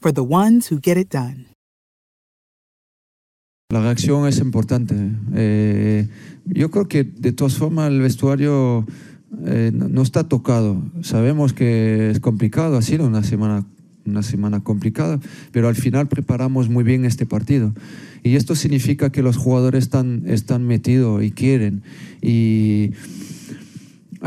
for the ones who get it done. La reacción es importante. Eh, yo creo que de todas formas el vestuario eh, no, está tocado. Sabemos que es complicado, ha sido una semana, una semana complicada, pero al final preparamos muy bien este partido. Y esto significa que los jugadores están, están metidos y quieren. Y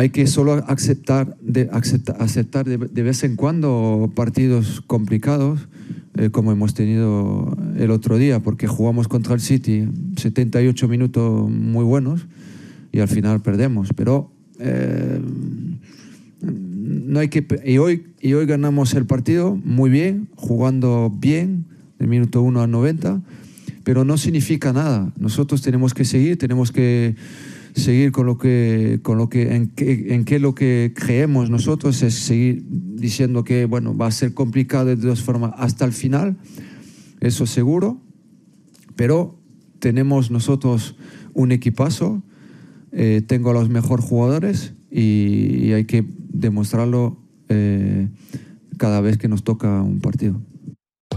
hay que solo aceptar de, acepta- aceptar de, de vez en cuando partidos complicados, eh, como hemos tenido el otro día, porque jugamos contra el City 78 minutos muy buenos y al final perdemos. Pero eh, no hay que y hoy y hoy ganamos el partido muy bien, jugando bien del minuto 1 al 90, pero no significa nada. Nosotros tenemos que seguir, tenemos que seguir con lo que con lo que en en lo que creemos nosotros es seguir diciendo que bueno, va a ser complicado de todas formas hasta el final. Eso seguro, pero tenemos nosotros un equipazo, eh, tengo a los mejores jugadores y, y hay que demostrarlo eh, cada vez que nos toca un partido.